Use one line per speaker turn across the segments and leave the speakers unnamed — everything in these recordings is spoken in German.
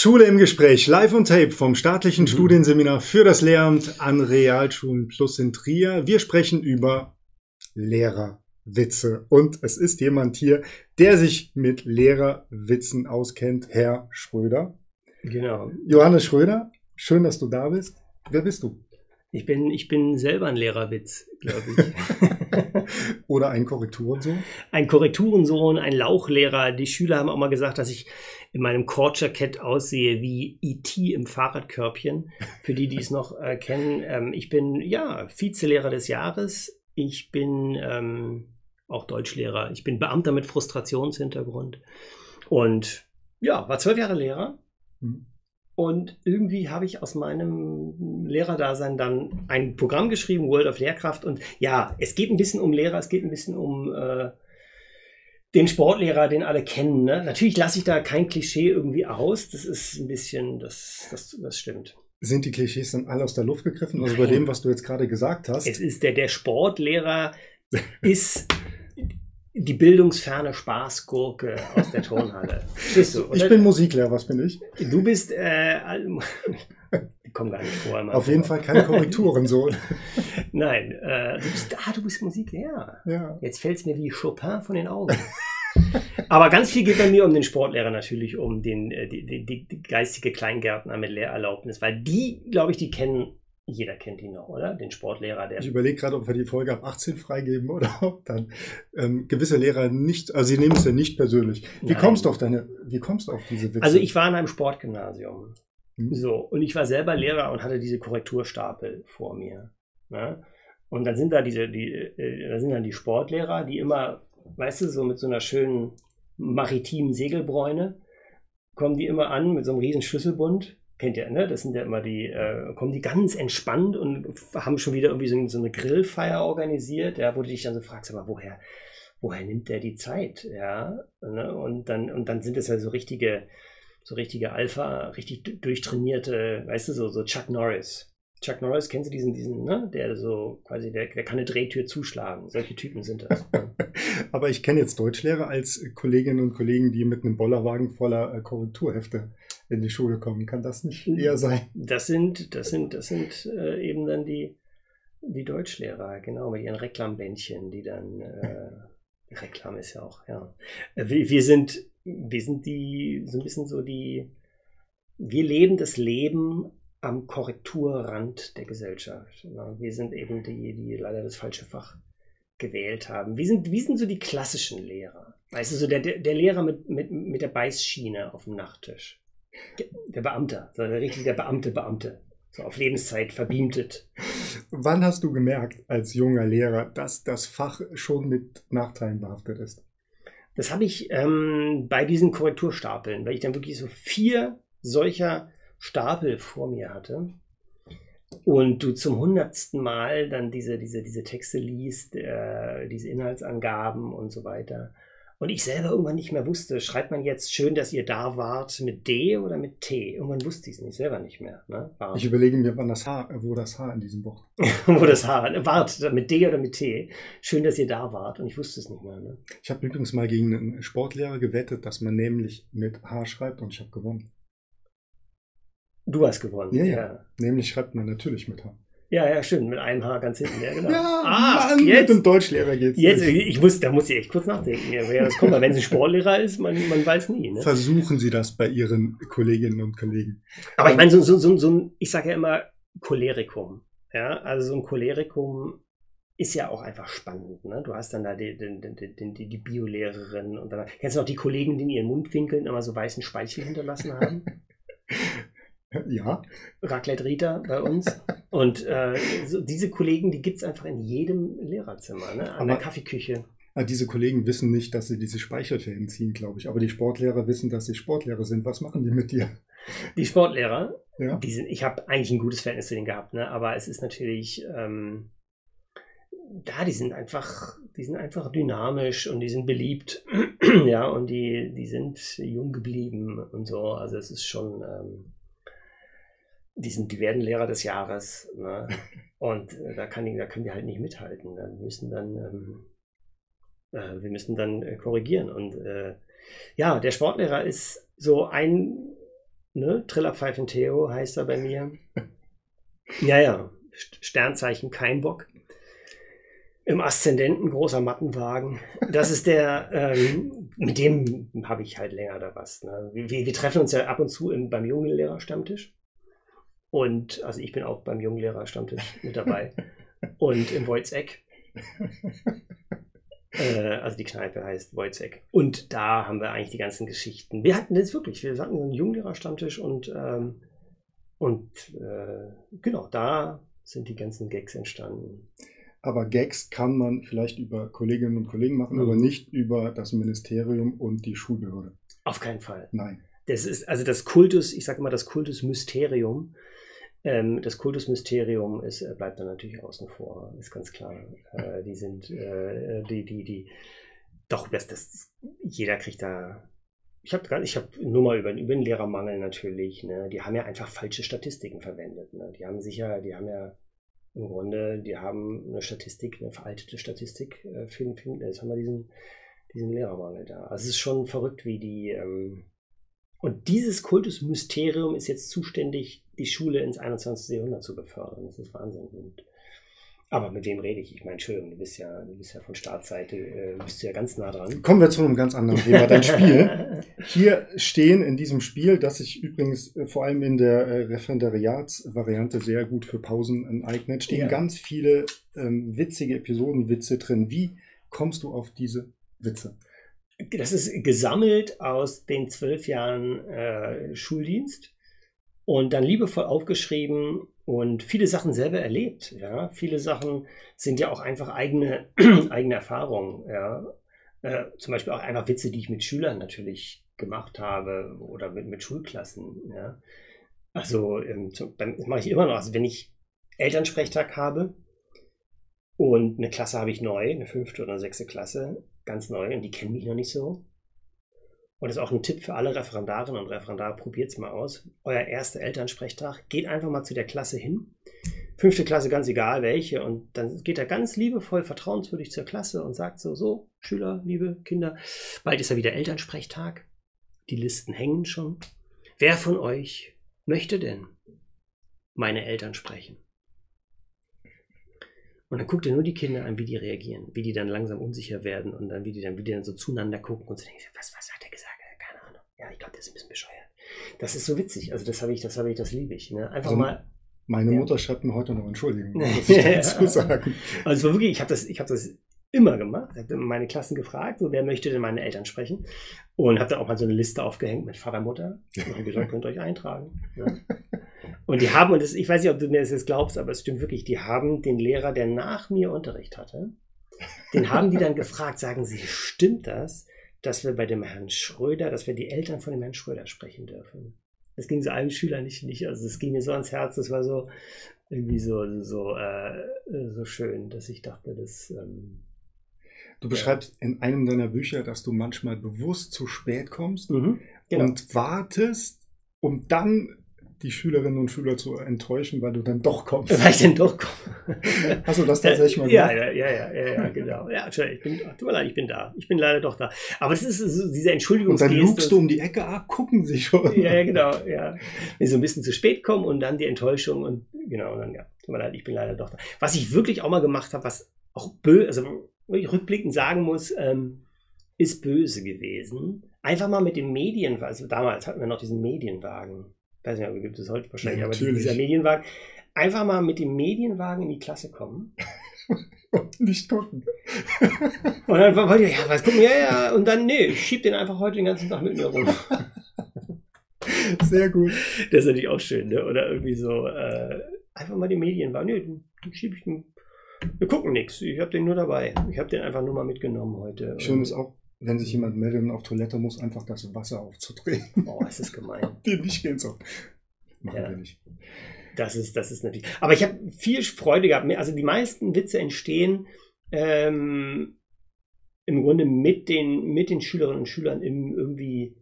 Schule im Gespräch, live und tape vom staatlichen mhm. Studienseminar für das Lehramt an Realschulen Plus in Trier. Wir sprechen über Lehrerwitze. Und es ist jemand hier, der sich mit Lehrerwitzen auskennt, Herr Schröder.
Genau.
Johannes Schröder, schön, dass du da bist. Wer bist du?
Ich bin, ich bin selber ein Lehrerwitz, glaube ich.
Oder ein Korrekturensohn?
Ein Korrekturensohn, ein Lauchlehrer. Die Schüler haben auch mal gesagt, dass ich in meinem Cord-Jackett aussehe wie E.T. im Fahrradkörbchen. Für die, die es noch äh, kennen. Ähm, ich bin, ja, Vizelehrer des Jahres. Ich bin ähm, auch Deutschlehrer. Ich bin Beamter mit Frustrationshintergrund. Und ja, war zwölf Jahre Lehrer. Mhm. Und irgendwie habe ich aus meinem Lehrerdasein dann ein Programm geschrieben, World of Lehrkraft. Und ja, es geht ein bisschen um Lehrer, es geht ein bisschen um äh, den Sportlehrer, den alle kennen. Ne? Natürlich lasse ich da kein Klischee irgendwie aus. Das ist ein bisschen, das, das, das stimmt.
Sind die Klischees dann alle aus der Luft gegriffen? Also Nein. bei dem, was du jetzt gerade gesagt hast?
Es ist der, der Sportlehrer ist die bildungsferne Spaßgurke aus der Turnhalle.
Bist du, Ich bin Musiklehrer, was bin ich?
Du bist, äh, die kommen gar nicht vor.
Auf jeden Fall keine Korrekturen, so.
Nein, äh, du bist, ah, du bist Musiklehrer. Ja. Jetzt fällt es mir wie Chopin von den Augen. Aber ganz viel geht bei mir um den Sportlehrer natürlich, um den, äh, die, die, die geistige Kleingärtner mit Lehrerlaubnis, weil die, glaube ich, die kennen jeder kennt ihn noch, oder? Den Sportlehrer, der.
Ich überlege gerade, ob wir die Folge ab 18 freigeben oder ob dann ähm, gewisse Lehrer nicht, also sie nehmen es ja nicht persönlich. Wie Nein. kommst du auf deine, wie kommst du auf diese
Witze? Also ich war in einem Sportgymnasium. Hm. So, und ich war selber Lehrer und hatte diese Korrekturstapel vor mir. Ne? Und dann sind da diese, die, äh, da sind dann die Sportlehrer, die immer, weißt du, so mit so einer schönen maritimen Segelbräune, kommen die immer an mit so einem riesen Schlüsselbund kennt ihr, ne? Das sind ja immer die, äh, kommen die ganz entspannt und haben schon wieder irgendwie so, so eine Grillfeier organisiert, ja, wo du dich dann so fragst, aber woher, woher nimmt der die Zeit, ja? Ne? Und dann, und dann sind es ja so richtige, so richtige Alpha, richtig durchtrainierte, weißt du, so, so Chuck Norris. Chuck Norris, kennst du diesen, diesen, ne? Der so quasi, der, der kann eine Drehtür zuschlagen. Solche Typen sind das.
Aber ich kenne jetzt Deutschlehrer als Kolleginnen und Kollegen, die mit einem Bollerwagen voller äh, Korrekturhefte in die Schule kommen. Kann das nicht eher sein?
Das sind, das sind, das sind äh, eben dann die, die Deutschlehrer, genau, mit ihren Reklambändchen, die dann äh, Reklam ist ja auch, ja. Äh, wir, wir sind, wir sind die, so ein bisschen so die, wir leben das Leben am Korrekturrand der Gesellschaft. Wir sind eben die, die leider das falsche Fach gewählt haben. Wie sind, wie sind so die klassischen Lehrer? Weißt du, so der, der Lehrer mit, mit, mit der Beißschiene auf dem Nachttisch. Der Beamte, so richtig der Beamte, Beamte. So auf Lebenszeit verbeamtet.
Wann hast du gemerkt, als junger Lehrer, dass das Fach schon mit Nachteilen behaftet ist?
Das habe ich ähm, bei diesen Korrekturstapeln, weil ich dann wirklich so vier solcher Stapel vor mir hatte und du zum hundertsten Mal dann diese, diese, diese Texte liest, äh, diese Inhaltsangaben und so weiter. Und ich selber irgendwann nicht mehr wusste, schreibt man jetzt schön, dass ihr da wart mit D oder mit T? Irgendwann wusste ich es nicht, selber nicht mehr. Ne?
Ich überlege mir, wann das H, wo das H in diesem Buch.
wo das H, wart, mit D oder mit T. Schön, dass ihr da wart. Und ich wusste es nicht mehr. Ne?
Ich habe übrigens mal gegen einen Sportlehrer gewettet, dass man nämlich mit H schreibt und ich habe gewonnen.
Du hast gewonnen.
Ja, ja, ja. Nämlich schreibt man natürlich mit H.
Ja, ja, stimmt, mit einem Haar ganz hinten. Ja, genau.
Ja, ah, Mann, jetzt, mit dem Deutschlehrer geht's.
Jetzt, nicht. ich muss, da muss ich echt kurz nachdenken. Ja, das kommt, wenn es ein Sportlehrer ist, man, man weiß nie. Ne?
Versuchen Sie das bei Ihren Kolleginnen und Kollegen.
Aber ich meine, so, so, so, so ein, ich sage ja immer Cholerikum. Ja, also so ein Cholerikum ist ja auch einfach spannend. Ne? Du hast dann da die, die, die, die Biolehrerin und dann kennst du noch die Kollegen, die in ihren Mundwinkeln immer so weißen Speichel hinterlassen haben?
Ja.
Raclette Rita bei uns. Und äh, so diese Kollegen, die gibt es einfach in jedem Lehrerzimmer, ne? an Aber, der Kaffeeküche.
Diese Kollegen wissen nicht, dass sie diese Speichelfäden ziehen, glaube ich. Aber die Sportlehrer wissen, dass sie Sportlehrer sind. Was machen die mit dir?
Die Sportlehrer, ja. die sind, ich habe eigentlich ein gutes Verhältnis zu denen gehabt, ne? aber es ist natürlich, ähm, da, die sind einfach, die sind einfach dynamisch und die sind beliebt, ja, und die, die sind jung geblieben und so. Also es ist schon, ähm, die, sind, die werden Lehrer des Jahres. Ne? Und äh, da, kann, da können wir halt nicht mithalten. Dann müssen dann, ähm, äh, wir müssen dann äh, korrigieren. Und äh, ja, der Sportlehrer ist so ein, ne? Trillerpfeifen Theo heißt er bei mir. Ja, ja, Sternzeichen kein Bock. Im Aszendenten großer Mattenwagen. Das ist der, ähm, mit dem habe ich halt länger da was. Ne? Wir, wir, treffen uns ja ab und zu im, beim Jungenlehrerstammtisch. Und, also ich bin auch beim Jungenlehrerstammtisch mit dabei. und im Wojzeck. äh, also die Kneipe heißt Wojzeck. Und da haben wir eigentlich die ganzen Geschichten. Wir hatten das wirklich, wir hatten einen Jungenlehrerstammtisch und, ähm, und äh, genau, da sind die ganzen Gags entstanden.
Aber Gags kann man vielleicht über Kolleginnen und Kollegen machen, mhm. aber nicht über das Ministerium und die Schulbehörde.
Auf keinen Fall.
Nein.
Das ist also das Kultus, ich sage mal das Kultusmysterium. Ähm, das Kultusmysterium ist, äh, bleibt dann natürlich außen vor, ist ganz klar. Äh, die sind, äh, die, die, die, doch, das, das, jeder kriegt da. Ich habe ich hab nur mal über, über den Lehrermangel natürlich. Ne? Die haben ja einfach falsche Statistiken verwendet. Ne? Die haben sicher, die haben ja im Grunde, die haben eine Statistik, eine veraltete Statistik äh, für, für jetzt haben wir diesen, diesen Lehrermangel da. Also es ist schon verrückt, wie die ähm, und dieses Kultusmysterium ist jetzt zuständig, die Schule ins 21. Jahrhundert zu befördern. Das ist Wahnsinn. Und, aber mit wem rede ich? Ich meine, Entschuldigung, du bist ja, du bist ja von Startseite, äh, bist du ja ganz nah dran.
Kommen wir zu einem ganz anderen Thema, dein Spiel. Hier stehen in diesem Spiel, das sich übrigens äh, vor allem in der äh, Referendariatsvariante sehr gut für Pausen eignet, stehen ja. ganz viele ähm, witzige Episodenwitze drin. Wie kommst du auf diese Witze?
Das ist gesammelt aus den zwölf Jahren äh, Schuldienst und dann liebevoll aufgeschrieben und viele Sachen selber erlebt. Ja, viele Sachen sind ja auch einfach eigene, eigene Erfahrungen. Ja, äh, zum Beispiel auch einfach Witze, die ich mit Schülern natürlich gemacht habe oder mit, mit Schulklassen. Ja, also ähm, das mache ich immer noch. Also wenn ich Elternsprechtag habe und eine Klasse habe ich neu, eine fünfte oder sechste Klasse, ganz neu und die kennen mich noch nicht so. Und das ist auch ein Tipp für alle Referendarinnen und Referendare, probiert es mal aus. Euer erster Elternsprechtag, geht einfach mal zu der Klasse hin. Fünfte Klasse, ganz egal welche. Und dann geht er ganz liebevoll, vertrauenswürdig zur Klasse und sagt so, so, Schüler, liebe Kinder, bald ist ja wieder Elternsprechtag. Die Listen hängen schon. Wer von euch möchte denn meine Eltern sprechen? Und dann guckt er nur die Kinder an, wie die reagieren, wie die dann langsam unsicher werden und dann, wie die dann, wie die dann so zueinander gucken und so denken, was, was hat er gesagt? Keine Ahnung. Ja, ich glaube, der ist ein bisschen bescheuert. Das ist so witzig. Also das habe ich, das habe ich, das liebe ich. Ne? Einfach also, mal.
Meine ja. Mutter schreibt mir heute noch Entschuldigung, muss ich dazu sagen.
Also es war wirklich, ich habe das, ich habe das immer gemacht. Ich habe meine Klassen gefragt, so, wer möchte denn meine Eltern sprechen? Und habe dann auch mal so eine Liste aufgehängt mit Vater, Mutter. Und habe gesagt, könnt ihr euch eintragen. Ja. Und die haben, und das, ich weiß nicht, ob du mir das jetzt glaubst, aber es stimmt wirklich, die haben den Lehrer, der nach mir Unterricht hatte, den haben die dann gefragt, sagen Sie, stimmt das, dass wir bei dem Herrn Schröder, dass wir die Eltern von dem Herrn Schröder sprechen dürfen? Das ging so einem Schüler nicht, nicht also es ging mir so ans Herz, das war so irgendwie so, so, äh, so schön, dass ich dachte, das. Ähm,
du beschreibst ja. in einem deiner Bücher, dass du manchmal bewusst zu spät kommst mhm, genau. und wartest, um dann die Schülerinnen und Schüler zu enttäuschen, weil du dann doch kommst.
Weil ich dann doch komme.
Hast du das tatsächlich mal
gemacht? Ja, ja, ja, ja, ja, genau. Ja, ich bin, tut mir leid, ich bin da. Ich bin leider doch da. Aber das ist so diese Entschuldigung.
Und dann lugst du um die Ecke, ah, gucken sie schon.
Ja, ja, genau, ja. Wenn sie so ein bisschen zu spät kommen und dann die Enttäuschung und genau, und dann, ja, tut mir leid, ich bin leider doch da. Was ich wirklich auch mal gemacht habe, was auch böse, also rückblickend sagen muss, ähm, ist böse gewesen. Einfach mal mit dem Medien, also damals hatten wir noch diesen Medienwagen weiß nicht, gibt es heute wahrscheinlich, ja, aber dieser Medienwagen, einfach mal mit dem Medienwagen in die Klasse kommen.
und nicht gucken.
und dann wollte ich, ja, was gucken, ja, ja, und dann, nee, ich schieb den einfach heute den ganzen Tag mit mir rum.
Sehr gut.
Das ist natürlich auch schön, ne? Oder irgendwie so, äh, einfach mal die Medienwagen, nee, dann schieb ich den. Wir gucken nichts. Ich habe den nur dabei. Ich habe den einfach nur mal mitgenommen heute.
Schön ist auch, wenn sich jemand meldet und auf Toilette muss, einfach das Wasser aufzudrehen.
Oh, ist das gemein.
Die nicht gehen so. Machen ja. wir nicht.
Das ist, das ist natürlich. Aber ich habe viel Freude gehabt. Also die meisten Witze entstehen ähm, im Grunde mit den, mit den Schülerinnen und Schülern im irgendwie,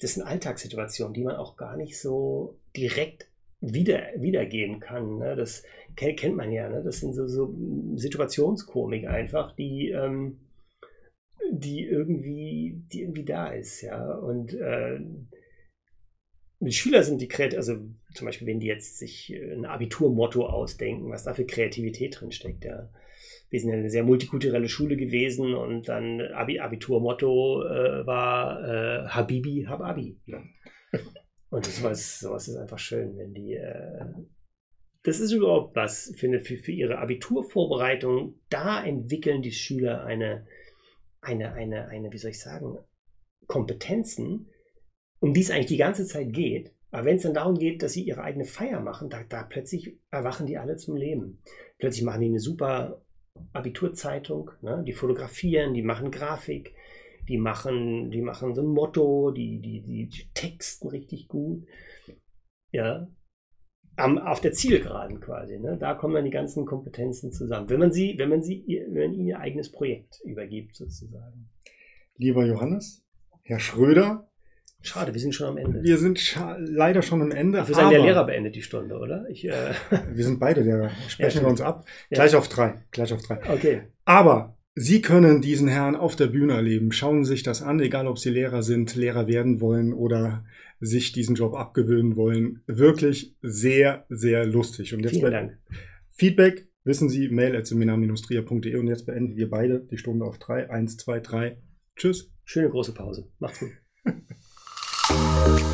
das sind Alltagssituationen, die man auch gar nicht so direkt wieder, wiedergeben kann. Ne? Das kennt man ja. Ne? Das sind so, so Situationskomik einfach, die ähm, die irgendwie, die irgendwie da ist, ja. Und äh, Schüler sind die kreativ, also zum Beispiel, wenn die jetzt sich ein Abiturmotto ausdenken, was da für Kreativität drin steckt, ja. Wir sind ja eine sehr multikulturelle Schule gewesen und dann Abi Abiturmotto äh, war äh, Habibi, Hababi. Ja. Und sowas, sowas ist einfach schön, wenn die. Äh, das ist überhaupt was für, für, für ihre Abiturvorbereitung. Da entwickeln die Schüler eine, eine, eine, eine, wie soll ich sagen, Kompetenzen, um die es eigentlich die ganze Zeit geht. Aber wenn es dann darum geht, dass sie ihre eigene Feier machen, da, da plötzlich erwachen die alle zum Leben. Plötzlich machen die eine super Abiturzeitung, ne? die fotografieren, die machen Grafik, die machen, die machen so ein Motto, die, die, die, die texten richtig gut. Ja. Am, auf der Zielgeraden quasi. Ne? Da kommen dann die ganzen Kompetenzen zusammen. Wenn man sie, wenn man sie, wenn man ihnen ihr eigenes Projekt übergibt, sozusagen.
Lieber Johannes, Herr Schröder.
Schade, wir sind schon am Ende.
Wir sind leider schon am Ende.
Wir sind der Lehrer beendet die Stunde, oder? Ich,
äh wir sind beide Lehrer. Sprechen ja, wir uns ab. Gleich ja. auf drei. Gleich auf drei.
Okay.
Aber Sie können diesen Herrn auf der Bühne erleben. Schauen Sie sich das an, egal ob Sie Lehrer sind, Lehrer werden wollen oder sich diesen Job abgewöhnen wollen. Wirklich sehr, sehr lustig.
Und jetzt Vielen Dank.
Feedback, wissen Sie, mail at seminar-tria.de und jetzt beenden wir beide die Stunde auf drei. Eins, zwei, drei. Tschüss.
Schöne große Pause. Macht's gut.